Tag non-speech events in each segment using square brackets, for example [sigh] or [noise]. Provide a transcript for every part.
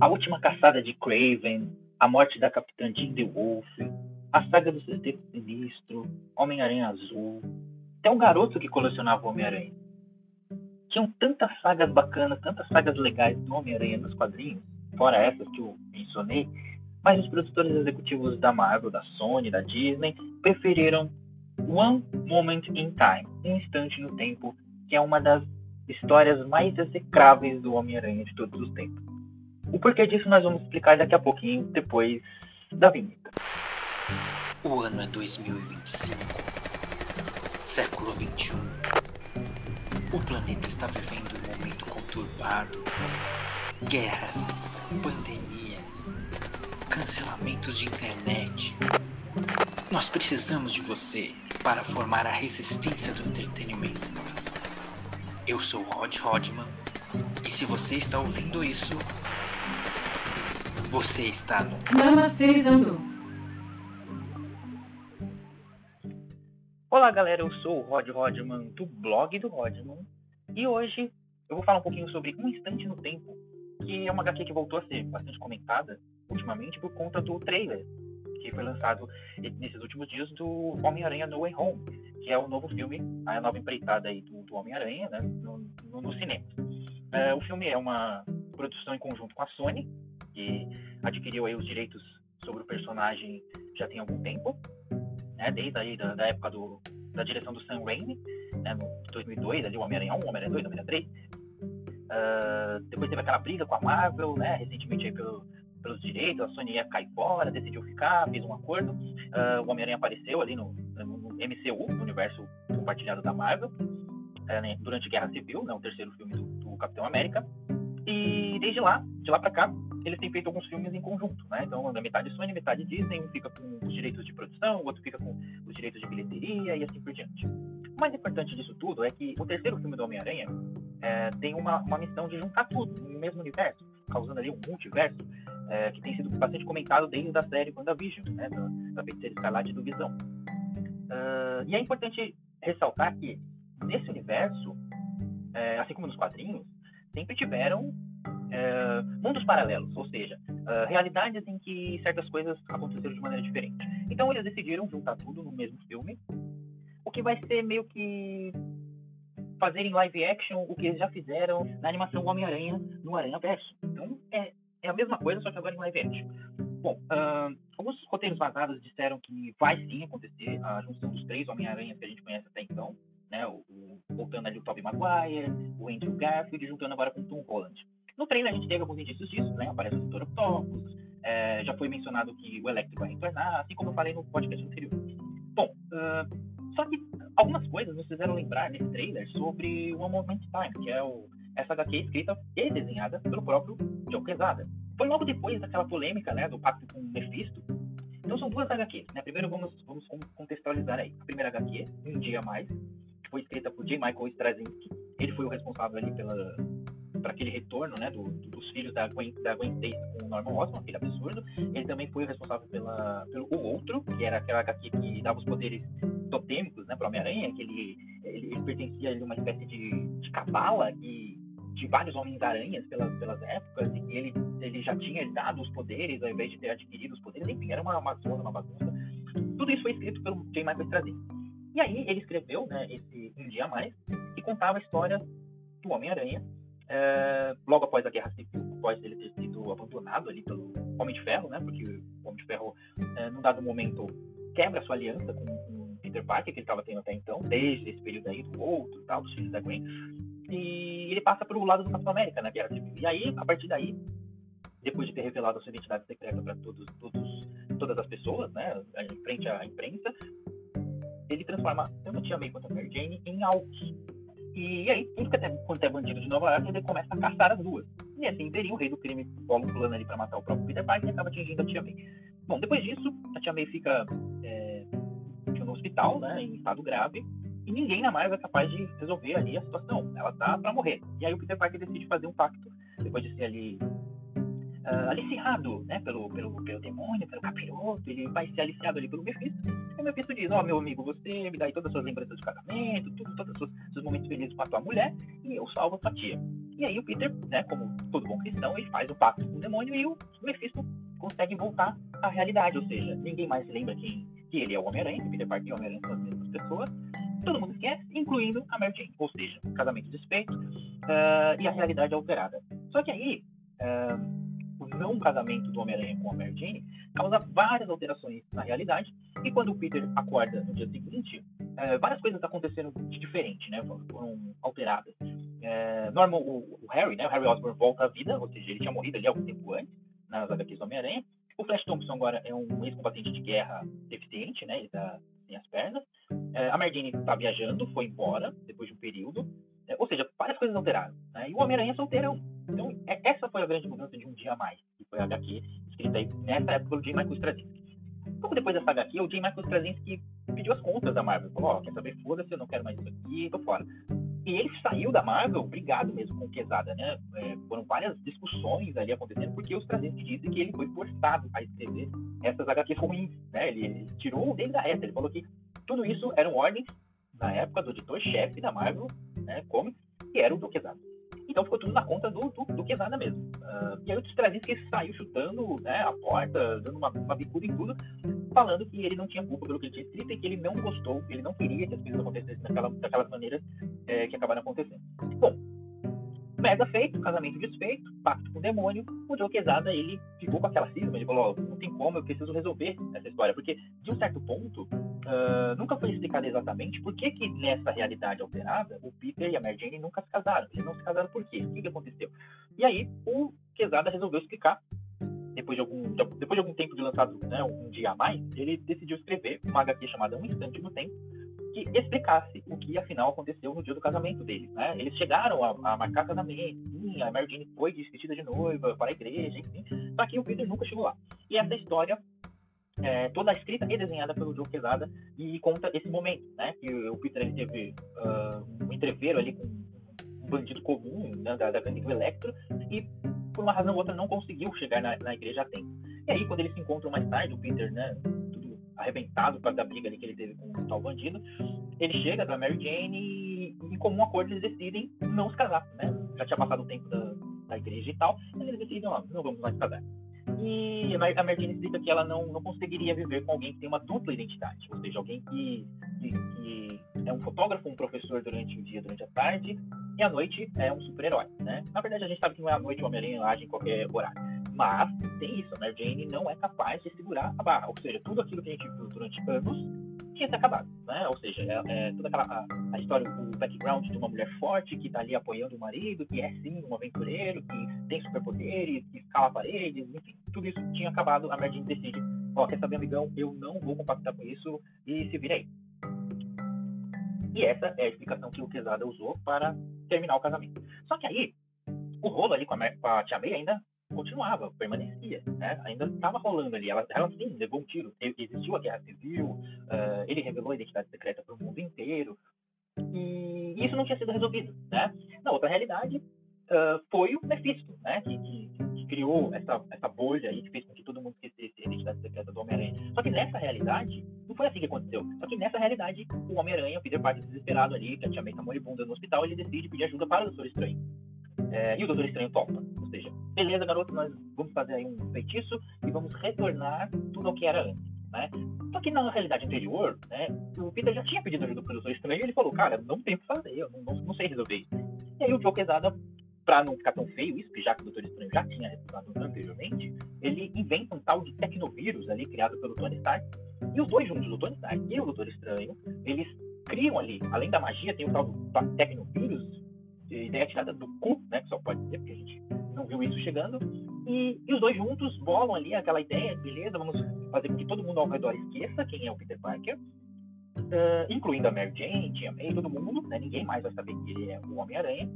A Última Caçada de Craven, A Morte da Capitã Jean DeWolf, A Saga do Sexteto Sinistro, Homem-Aranha Azul. Até um garoto que colecionava Homem-Aranha. Tinham tantas sagas bacanas, tantas sagas legais do Homem-Aranha nos quadrinhos, fora essas que eu mencionei, mas os produtores executivos da Marvel, da Sony, da Disney preferiram One Moment in Time, um instante no tempo, que é uma das histórias mais execráveis do Homem-Aranha de todos os tempos. O porquê disso nós vamos explicar daqui a pouquinho, depois da vinheta. O ano é 2025, século 21. O planeta está vivendo um momento conturbado. Guerras, pandemias, cancelamentos de internet. Nós precisamos de você para formar a resistência do entretenimento. Eu sou Rod Rodman e se você está ouvindo isso, você está no Namasterizando. Olá galera, eu sou o Rod Rodman do blog do Rodman e hoje eu vou falar um pouquinho sobre Um Instante no Tempo, que é uma HQ que voltou a ser bastante comentada ultimamente por conta do trailer que foi lançado nesses últimos dias do Homem-Aranha No Way Home, que é o novo filme, a nova empreitada aí do, do Homem-Aranha né, no, no, no cinema. É, o filme é uma produção em conjunto com a Sony, que adquiriu aí os direitos sobre o personagem já tem algum tempo, né, desde aí da, da época do, da direção do Sam Raimi, né, no 2002, ali o Homem-Aranha 1, Homem-Aranha 2, Homem-Aranha 3. Uh, depois teve aquela briga com a Marvel, né, recentemente aí pelo, pelos direitos, a Sony ia cair fora, decidiu ficar, fez um acordo. Uh, o Homem-Aranha apareceu ali no, no, MCU, no universo compartilhado da Marvel, uh, né, durante a Guerra Civil, né, o terceiro filme do, do, Capitão América. E desde lá, de lá para cá, eles têm feito alguns filmes em conjunto, né? Então, da metade Sony, metade Disney, um fica com os direitos de produção, o outro fica com os direitos de bilheteria e assim por diante. O mais importante disso tudo é que o terceiro filme do Homem-Aranha é, tem uma, uma missão de juntar tudo no mesmo universo, causando ali um multiverso é, que tem sido bastante comentado desde a série WandaVision, né, da, da Feiticeira Escarlate do Visão. Uh, e é importante ressaltar que nesse universo, é, assim como nos quadrinhos, sempre tiveram é, mundos paralelos, ou seja, uh, realidades em que certas coisas aconteceram de maneira diferente. Então eles decidiram juntar tudo no mesmo filme, o que vai ser meio que fazer em live action o que eles já fizeram na animação Homem-Aranha no Aranha Verso. Então é, é a mesma coisa, só que agora em live action. Bom, uh, alguns roteiros vazados disseram que vai sim acontecer a junção dos três Homem-Aranhas que a gente conhece até então, né? O, o, voltando ali o Tobey Maguire, o Andrew Garfield, juntando agora com o Tom Holland. No trailer a gente teve alguns indícios disso, né? Aparece o Dr. Octopus, é, já foi mencionado que o Electro vai retornar, assim como eu falei no podcast anterior. Bom, uh, só que algumas coisas nos fizeram lembrar nesse trailer sobre One Moment Time, que é o essa HQ escrita e desenhada pelo próprio Joe Quesada. Foi logo depois daquela polêmica, né, do pacto com Mephisto. Então são duas HQs, né? Primeiro vamos, vamos contextualizar aí. A primeira HQ, Um Dia Mais, que foi escrita por J. Michael Straczynski. Ele foi o responsável ali pela para aquele retorno, né, do, dos filhos da Gwen, da Gwen com o Norman Osborn, aquele absurdo. Ele também foi o responsável pela, pelo O Outro, que era aquela HQ que dava os poderes totêmicos, né, para Homem-Aranha, que ele, ele, ele, pertencia a uma espécie de, de cabala de vários Homens-Aranhas pelas, pelas épocas, e ele, ele já tinha dado os poderes ao invés de ter adquirido os poderes, enfim, era uma, uma zona, uma bagunça. Tudo isso foi escrito pelo J. Michael Straczynski. E aí ele escreveu né, esse Um Dia a Mais, que contava a história do Homem-Aranha, é, logo após a Guerra Civil, após ele ter sido abandonado ali pelo Homem de Ferro, né, porque o Homem de Ferro, é, num dado momento, quebra sua aliança com, com Peter Parker, que ele estava tendo até então, desde esse período aí do outro, tal, dos filhos da Gwen, e ele passa para o lado do Capitão América na Guerra Civil. E aí, a partir daí, depois de ter revelado a sua identidade secreta para todos, todos, todas as pessoas, né, em frente à imprensa, ele transforma tanto a Tia May quanto a Mary Jane em alvos. E aí, tudo quanto é bandido de Nova York, ele começa a caçar as duas. E assim, teria o rei do crime bola um plano ali para matar o próprio Peter Parker e acaba atingindo a Tia May. Bom, depois disso, a Tia May fica é, no hospital, né, em estado grave, e ninguém na Marvel é capaz de resolver ali a situação. Ela tá para morrer. E aí o Peter Parker decide fazer um pacto, depois de ser ali uh, aliciado, né, pelo, pelo, pelo demônio, pelo capiroto, ele vai ser aliciado ali pelo Mephisto. E o Mephisto diz, ó, oh, meu amigo, você me dá aí todas as suas lembranças de casamento, tudo, todos os seus, seus momentos felizes com a tua mulher, e eu salvo a tua tia. E aí o Peter, né, como todo bom cristão, ele faz o pacto com o demônio e o Mephisto consegue voltar à realidade, ou seja, ninguém mais se lembra que, que ele é o Homem-Aranha, que Peter Parker e o Homem-Aranha são as mesmas pessoas, todo mundo esquece, incluindo a Mary Jane, ou seja, casamento desfeito uh, e a realidade alterada. Só que aí, uh, não casamento do Homem-Aranha com a Mary Jane causa várias alterações na realidade, e quando o Peter acorda no dia seguinte, uh, várias coisas aconteceram de diferente, né, foram alteradas. Normal, o, o, Harry, né, o Harry Osborn volta à vida, ou seja, ele tinha morrido ali algum tempo antes, nas HQs do Homem-Aranha, o Flash Thompson agora é um ex-combatente de guerra deficiente, né? Ele tá sem as pernas. É, a Merdine tá viajando, foi embora depois de um período. É, ou seja, várias coisas alteraram. Né? E o Homem-Aranha é solteirão. Então, é, essa foi a grande mudança de um dia a mais. Foi a HQ escrita aí nessa época pelo J. Michael Straczynski. Pouco depois dessa HQ, o J. Michael Straczynski pediu as contas da Marvel. Falou, ó, oh, quer saber, foda-se, eu não quero mais isso aqui, tô fora. E ele saiu da Marvel brigado mesmo com o Quesada, né? É, foram várias discussões ali acontecendo, porque os Straczynski dizem que ele foi forçado a escrever essas HQs ruins, né? Ele, ele tirou dele da reta, ele falou que tudo isso eram ordens na época do editor-chefe da Marvel, né, Comics, que era o do Quesada. Então ficou tudo na conta do, do, do Quesada mesmo. Uh, e aí o Straczynski saiu chutando né, a porta, dando uma, uma bicuda em tudo, falando que ele não tinha culpa pelo que ele tinha escrito e que ele não gostou, ele não queria que as coisas acontecessem daquela, daquelas maneiras é, que acabaram acontecendo. Bom, mega feito, casamento desfeito, pacto com o demônio, o Joe Quesada, ele ficou com aquela cisma, ele falou, oh, não tem como, eu preciso resolver essa história, porque de um certo ponto, uh, nunca foi explicado exatamente por que que nessa realidade alterada, o Peter e a Mary Jane nunca se casaram, eles não se casaram por quê? O que, que aconteceu? E aí, o Quesada resolveu explicar depois de algum, depois de algum tempo de lançado, né, um dia a mais, ele decidiu escrever uma HQ chamada Um Instante no Tempo, que explicasse o que afinal aconteceu no dia do casamento deles. Né? Eles chegaram a, a marcar casamento, sim, a Mary Jane foi vestida de noiva para a igreja, enfim, só que o Peter nunca chegou lá. E essa história é, toda escrita e desenhada pelo Joe Quesada e conta esse momento, né? Que o Peter ele teve uh, um entreveiro ali com um bandido comum né, da, da gangue do Electro e por uma razão ou outra não conseguiu chegar na, na igreja a tempo. E aí quando eles se encontram mais tarde, o Peter, né, tudo arrebentado por da briga ali que ele teve com o tal bandido, ele chega pra Mary Jane e em comum acordo eles decidem não se casar, né? Já tinha passado o tempo da, da igreja e tal, e eles decidem, ó, não vamos mais casar. E a Mary Jane explica que ela não, não conseguiria viver com alguém que tem uma dupla identidade, ou seja, alguém que, que, que é um fotógrafo, um professor durante o dia, durante a tarde, e à noite é um super-herói, né? Na verdade, a gente sabe que não é à noite o Homem-Aranha age em qualquer horário. Mas tem isso, a Mary Jane não é capaz de segurar a barra. Ou seja, tudo aquilo que a gente viu durante anos tinha se acabado, né? Ou seja, é, é toda aquela a, a, história, o background de uma mulher forte que está ali apoiando o marido, que é sim um aventureiro, que tem superpoderes, que escala paredes, enfim, tudo isso tinha acabado. A Mary Jane decide, ó, quer saber, amigão, eu não vou compactar com isso e se vira aí. E essa é a explicação que o Quesada usou para terminar o casamento. Só que aí, o rolo ali com a, com a Tia May ainda continuava, permanecia, né? Ainda estava rolando ali. Ela, ela sim levou um tiro. Existiu a guerra civil, uh, ele revelou a identidade secreta para o mundo inteiro. E isso não tinha sido resolvido, né? Na outra realidade, uh, foi o Mephisto, né? Que, que, que, criou essa, essa bolha aí, que fez com que todo mundo esquecesse a identidade secreta do Homem-Aranha. Só que nessa realidade, foi assim que aconteceu. Só que nessa realidade, o Homem-Aranha, o Peter Parker desesperado ali, que a tia May tá moribunda no hospital, ele decide pedir ajuda para o Doutor Estranho. É, e o Doutor Estranho topa. Ou seja, beleza, garoto, nós vamos fazer aí um feitiço e vamos retornar tudo ao que era antes. Né? Só que na realidade anterior, né, o Peter já tinha pedido ajuda pro Doutor Estranho e ele falou, cara, não tem o que fazer, eu não, não, não sei resolver isso. E aí o Joe Quesada, pra não ficar tão feio isso, já que o Doutor Estranho já tinha recusado anteriormente, inventa um tal de tecnovírus ali, criado pelo Tony Stark, e os dois juntos, o Tony Stark e o Doutor Estranho, eles criam ali, além da magia, tem o tal do tecnovírus, ideia tirada do cu, né, que só pode ser, porque a gente não viu isso chegando, e, e, os dois juntos bolam ali aquela ideia, beleza, vamos fazer com que todo mundo ao redor esqueça quem é o Peter Parker, uh, incluindo a Mary Jane, Tia May, todo mundo, né, ninguém mais vai saber que ele é o Homem-Aranha,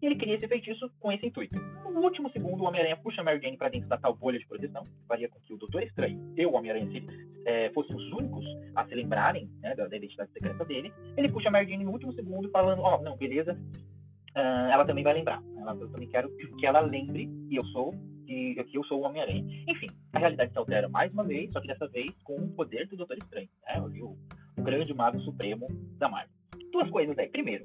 e ele cria esse feitiço com esse intuito. No último segundo, o Homem-Aranha puxa Mary Jane para dentro da tal bolha de proteção, que faria com que o Doutor Estranho e o Homem-Aranha é, fossem os únicos a se lembrarem né, da, da, identidade secreta dele. Ele puxa Mary Jane no último segundo, falando: Ó, oh, não, beleza, uh, ela também vai lembrar. Ela, eu também quero que ela lembre que eu sou que eu sou o Homem-Aranha. Enfim, a realidade se altera mais uma vez, só que dessa vez com o poder do Doutor Estranho, né? o, o grande mago supremo da Marvel. Duas coisas aí. Primeiro,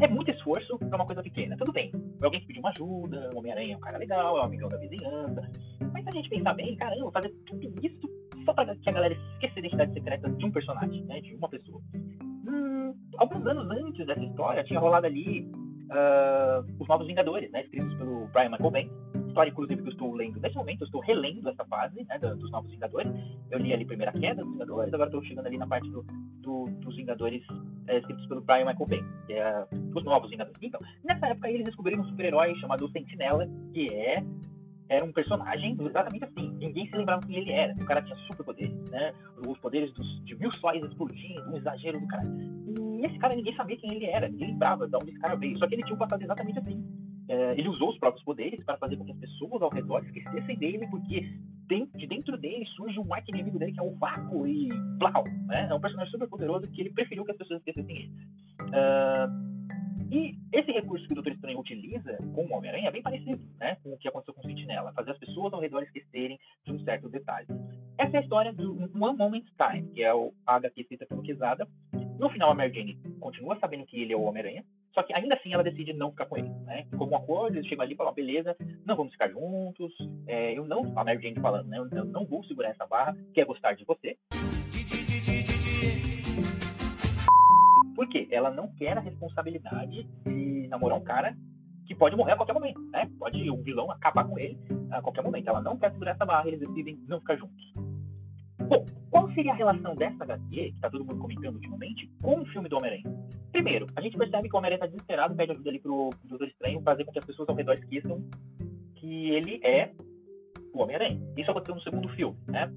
é muito esforço pra uma coisa pequena. Tudo bem, é alguém que pediu uma ajuda, o Homem-Aranha é um cara legal, é um amigão da vizinhança. Mas a gente pensar bem, caramba, fazer tudo isso só pra que a galera esqueça a identidade secreta de um personagem, né? De uma pessoa. Hum, alguns anos antes dessa história, tinha rolado ali uh, Os Novos Vingadores, né? Escritos pelo Brian Michael Bendis história, inclusive, que eu estou lendo nesse momento, eu estou relendo essa fase né, dos Novos Vingadores. Eu li ali a primeira queda dos Vingadores, agora estou chegando ali na parte do, do, dos Vingadores é, escritos pelo Brian Michael Bendis, que é os Novos Vingadores. Então, nessa época eles descobriram um super-herói chamado Sentinela, que é era um personagem exatamente assim. Ninguém se lembrava quem ele era. O cara tinha superpoderes, né? Os poderes dos, de mil sóis explodindo, um exagero do cara. E esse cara ninguém sabia quem ele era, ninguém lembrava de onde esse cara veio. Só que ele tinha um passado exatamente assim é, ele usou os próprios poderes para fazer com que as pessoas ao redor esquecessem dele, porque de dentro dele surge um arco-inimigo dele que é o Vácuo e Blau, né? É um personagem super poderoso que ele preferiu que as pessoas esquecessem ele. Uh, e esse recurso que o Doutor Estranho utiliza com o Homem-Aranha é bem parecido né, com o que aconteceu com o Sentinela, fazer as pessoas ao redor esquecerem de um certo detalhe. Essa é a história do One Moment Time, que é o HQ escrita pelo Quesada. No final, a Mary Jane continua sabendo que ele é o Homem-Aranha, só que ainda assim ela decide não ficar com ele, né? Como um acordo, eles chegam ali e falam, beleza, não vamos ficar juntos, é, eu não, a Mary Jane falando, né? Eu não vou segurar essa barra, quer gostar de você. Por quê? Ela não quer a responsabilidade de namorar um cara que pode morrer a qualquer momento, né? Pode o vilão acabar com ele a qualquer momento. Ela não quer segurar essa barra, eles decidem não ficar juntos. Bom, qual seria a relação dessa HQ, que está todo mundo comentando ultimamente, com o filme do Homem-Aranha? Primeiro, a gente percebe que o Homem-Aranha está desesperado, pede ajuda ali pro, Doutor Estranho, fazer com que as pessoas ao redor esqueçam que ele é o Homem-Aranha. Isso aconteceu no segundo filme, né?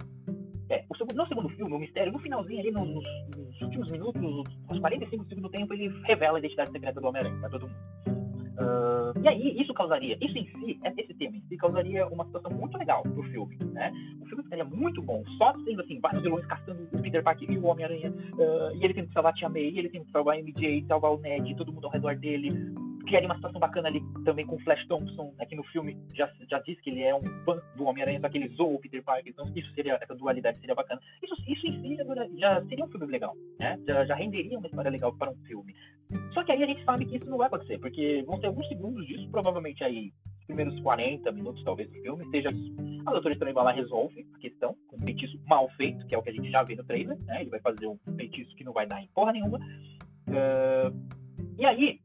É, o segundo, no segundo filme, o mistério, no finalzinho ali, nos, nos últimos minutos, nos 45 do segundo tempo, ele revela a identidade secreta do Homem-Aranha pra todo mundo. Uh, e aí, isso causaria, isso em si, é, esse tema em si, causaria uma situação muito legal pro filme, né? O filme ficaria muito bom, só sendo assim, vários vilões caçando o Peter Parker e o Homem-Aranha, uh, e ele tendo que salvar a Tia May, e ele tendo que salvar a MJ, salvar o Ned, todo mundo ao redor dele, criaria uma situação bacana ali também com o Flash Thompson, né, que no filme já, já diz que ele é um fã do Homem-Aranha, só que ele o Peter Parker, então isso seria, essa dualidade seria bacana. Isso, isso em si já, seria um filme legal, né? Já, já renderia uma história legal para um filme. Só que aí a gente sabe que isso não vai acontecer, porque vão ter alguns segundos disso, provavelmente aí, os primeiros 40 minutos talvez do filme, seja. A Doutora Estranho vai lá resolve a questão com um feitiço mal feito, que é o que a gente já vê no trailer, né? Ele vai fazer um feitiço que não vai dar em porra nenhuma. Uh, e aí,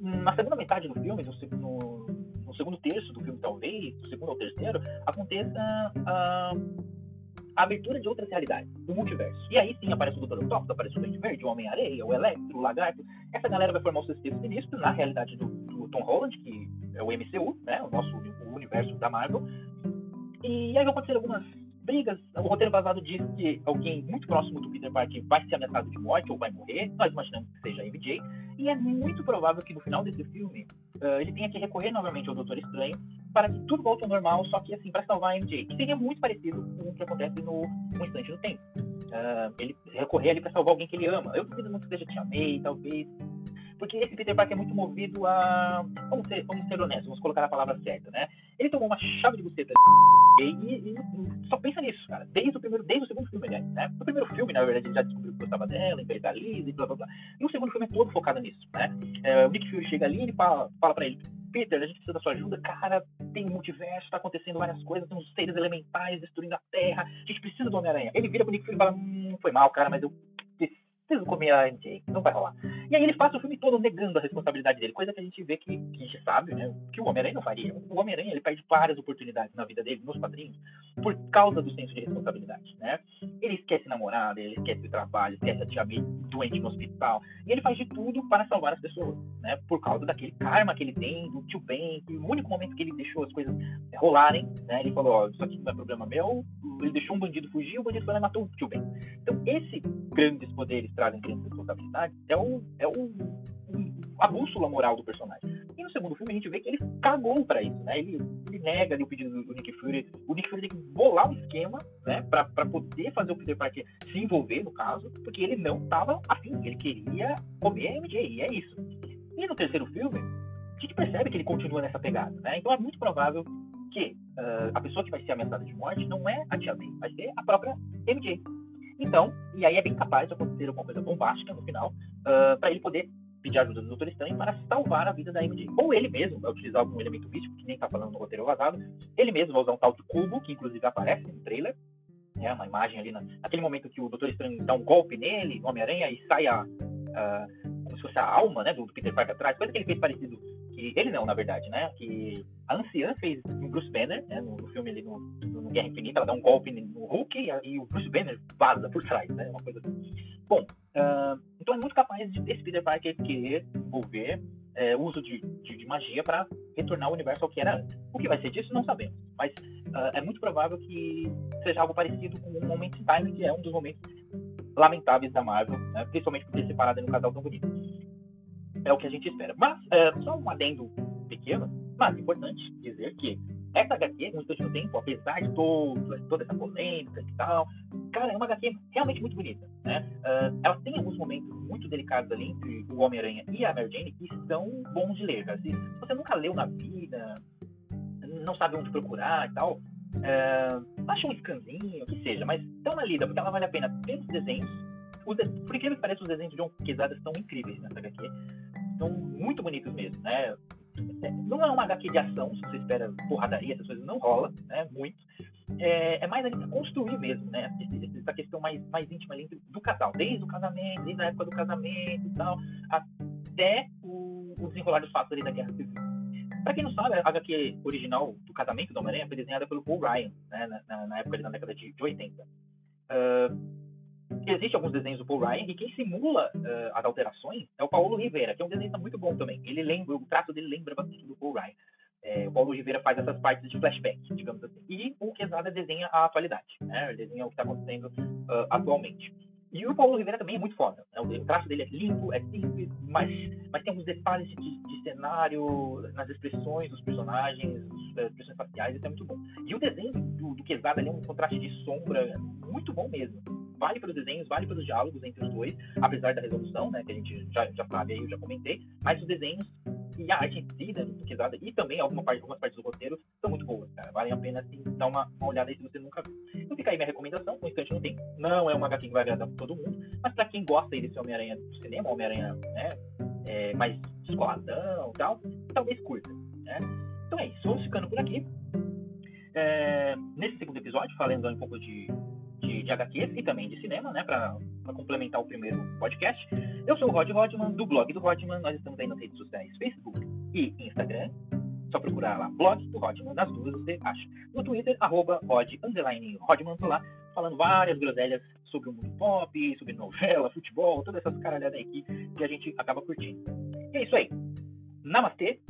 na segunda metade do filme, no, no, no, segundo terço do filme talvez, do segundo ao terceiro, aconteça a, a abertura de outras realidades, do multiverso. E aí sim aparece o Dr. Octopus, aparece o Duende Verde, o Homem-Areia, o Electro, o Lagarto. Essa galera vai formar o sexteto sinistro na realidade do, do, Tom Holland, que é o MCU, né, o nosso o universo da Marvel. E aí vão acontecer algumas brigas. O roteiro vazado diz que alguém muito próximo do Peter Parker vai ser ameaçado de morte ou vai morrer. Nós imaginamos que seja a MJ. E é muito provável que no final desse filme uh, ele tenha que recorrer novamente ao Doutor Estranho para que tudo volte ao normal, só que assim, para salvar a MJ. Que seria muito parecido com o que acontece no Um Instante no Tempo. Uh, ele recorrer ali para salvar alguém que ele ama. Eu duvido muito que seja Tia May, talvez. Porque esse Peter Parker é muito movido a. Vamos ser, vamos ser honestos, vamos colocar a palavra certa, né? Ele tomou uma chave de buceta [laughs] e, e, e, só pensa nisso, cara. Desde o primeiro, desde o segundo filme, aliás, né? No primeiro filme, na verdade, ele já descobriu que gostava dela, imperializa e blá blá blá. E o segundo filme é todo focado nisso, né? É, o Nick Fury chega ali e fala, fala pra ele, Peter, a gente precisa da sua ajuda, cara, tem multiverso, tá acontecendo várias coisas, tem uns seres elementais destruindo a Terra, a gente precisa do Homem-Aranha. Ele vira pro Nick Fury e fala, hum, foi mal, cara, mas eu preciso comer a MJ, não vai rolar. E aí ele passa o filme todo negando a responsabilidade dele, coisa que a gente vê que, que a gente sabe, né, que o Homem-Aranha não faria. O Homem-Aranha, ele perde várias oportunidades na vida dele, nos quadrinhos, por causa do senso de responsabilidade, né? Ele esquece namorada, ele esquece o trabalho, esquece a tia May doente no hospital, e ele faz de tudo para salvar as pessoas, né? Por causa daquele karma que ele tem, do tio Ben, que o único momento que ele deixou as coisas rolarem, né? Ele falou, ó, isso aqui não é problema meu, ele deixou um bandido fugir, o bandido foi lá e matou o tio Ben. Então, esse grandes poderes trazem grandes responsabilidades é o, é o, a bússola moral do personagem. E no segundo filme a gente vê que ele cagou para isso, né? Ele, ele nega ali o pedido do, Nick Fury. O Nick Fury tem que bolar um esquema, né? Pra, pra poder fazer o Peter Parker se envolver, no caso, porque ele não tava afim. Ele queria comer MJ, e é isso. E no terceiro filme, a gente percebe que ele continua nessa pegada, né? Então é muito provável que uh, a pessoa que vai ser ameaçada de morte não é a Tia May, vai ser a própria MJ. Então, e aí é bem capaz de acontecer alguma coisa bombástica no final, uh, para ele poder pedir ajuda do Doutor Estranho para salvar a vida da MJ. Ou ele mesmo vai utilizar algum elemento místico, que nem está falando no roteiro vazado. Ele mesmo vai usar um tal de cubo, que inclusive aparece no trailer. É uma imagem ali, na, naquele momento que o Doutor Estranho dá um golpe nele, Homem-Aranha, e sai a, a, como se fosse a alma né, do Peter Parker atrás. Coisa que ele fez parecido que ele não, na verdade, né? Que a anciã fez no Bruce Banner, né? No, no filme ali no, no, Guerra Infinita, ela dá um golpe no Hulk e, e, o Bruce Banner vaza por trás, né? Uma coisa assim. Bom, uh, então é muito capaz de esse Peter Parker querer envolver é, uso de, de, de magia para retornar o universo ao que era antes. O que vai ser disso, não sabemos. Mas uh, é muito provável que seja algo parecido com o Moment in Time, que é um dos momentos lamentáveis da Marvel, né? principalmente por ter separado em um casal tão bonito é o que a gente espera. Mas, é, só um adendo pequeno, mas importante dizer que essa HQ, Um Instante no Tempo, apesar de todo, toda essa polêmica e tal, cara, é uma HQ realmente muito bonita, né? Uh, ela tem alguns momentos muito delicados ali entre o Homem-Aranha e a Mary Jane que são bons de ler, cara. Se você nunca leu na vida, não sabe onde procurar e tal, uh, acha um scanzinho, que seja, mas dá uma lida, porque ela vale a pena pelos desenhos, os de... por incrível que pareça, os desenhos de John Quesada são incríveis nessa HQ são muito bonitos mesmo, né? Não é uma HQ de ação, se você espera porradaria, essas coisas não rola, né? Muito. É, é mais ali para construir mesmo, né? Essa questão mais, mais íntima ali do casal, desde o casamento, desde a época do casamento e tal, até o, o desenrolar dos fatos ali da Guerra Civil. Pra quem não sabe, a HQ original do casamento do Homem-Aranha foi desenhada pelo Paul Ryan, né? Na, na época, na década de, de 80. Uh, Existem alguns desenhos do Paul Ryan e quem simula uh, as alterações é o Paulo Rivera, que é um desenhista muito bom também. Ele lembra, o traço dele lembra bastante do Paul Ryan. É, o Paulo Rivera faz essas partes de flashback, digamos assim. E o Quesada desenha a atualidade, né? Desenha o que está acontecendo uh, atualmente. E o Paulo Rivera também é muito foda. Né? O traço dele é limpo, é simples, mas, mas tem alguns detalhes de, de cenário, nas expressões dos personagens, as expressões faciais, isso é muito bom. E o desenho do, do Quesada é um contraste de sombra muito bom mesmo vale pelos desenhos, vale pelos diálogos entre os dois, apesar da resolução, né, que a gente já, já sabe aí, eu já comentei, mas os desenhos e a arte em si, né, e também alguma parte, algumas partes do roteiro são muito boas, cara. Valem a pena, assim, dar uma, uma olhada aí se você nunca viu. Então fica aí minha recomendação, um instante não tem. Não é uma HQ que vai agradar todo mundo, mas pra quem gosta aí desse Homem-Aranha do cinema, Homem-Aranha, né, é, mais descoladão e tal, talvez curta, né. Então é isso, vamos ficando por aqui. É, nesse segundo episódio, falando um pouco de, de HQs e também de cinema, né, para complementar o primeiro podcast. Eu sou o Rod Rodman, do blog do Rodman. Nós estamos aí nas redes sociais Facebook e Instagram. Só procurar lá, blog do Rodman, nas duas você acha. No Twitter, arroba Rod, underline Rodman, tô lá falando várias groselhas sobre o mundo pop, sobre novela, futebol, todas essas caralhadas aí que, a gente acaba curtindo. E é isso aí. Namastê